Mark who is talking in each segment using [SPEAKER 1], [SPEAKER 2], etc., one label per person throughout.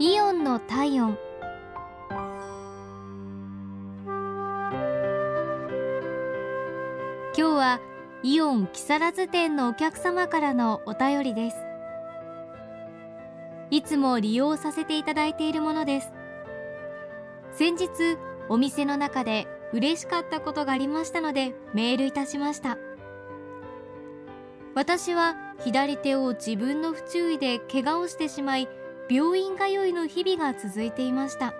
[SPEAKER 1] イオンの体温。今日はイオン木更津店のお客様からのお便りです。いつも利用させていただいているものです。先日お店の中で嬉しかったことがありましたのでメールいたしました。私は左手を自分の不注意で怪我をしてしまい病院通いの日々が続いていました。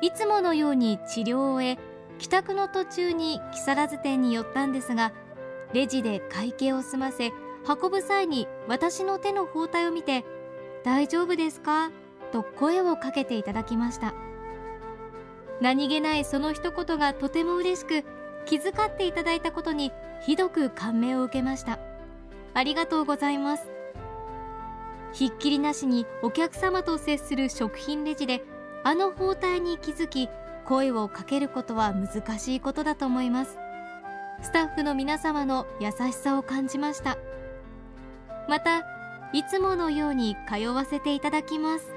[SPEAKER 1] いつものように治療を終え帰宅の途中に木更津店に寄ったんですがレジで会計を済ませ運ぶ際に私の手の包帯を見て「大丈夫ですか?」と声をかけていただきました。何気ないその一言がとても嬉しく気遣っていただいたことにひどく感銘を受けました。ありがとうございます。ひっきりなしにお客様と接する食品レジであの包帯に気づき声をかけることは難しいことだと思います。スタッフの皆様の優しさを感じました。またいつものように通わせていただきます。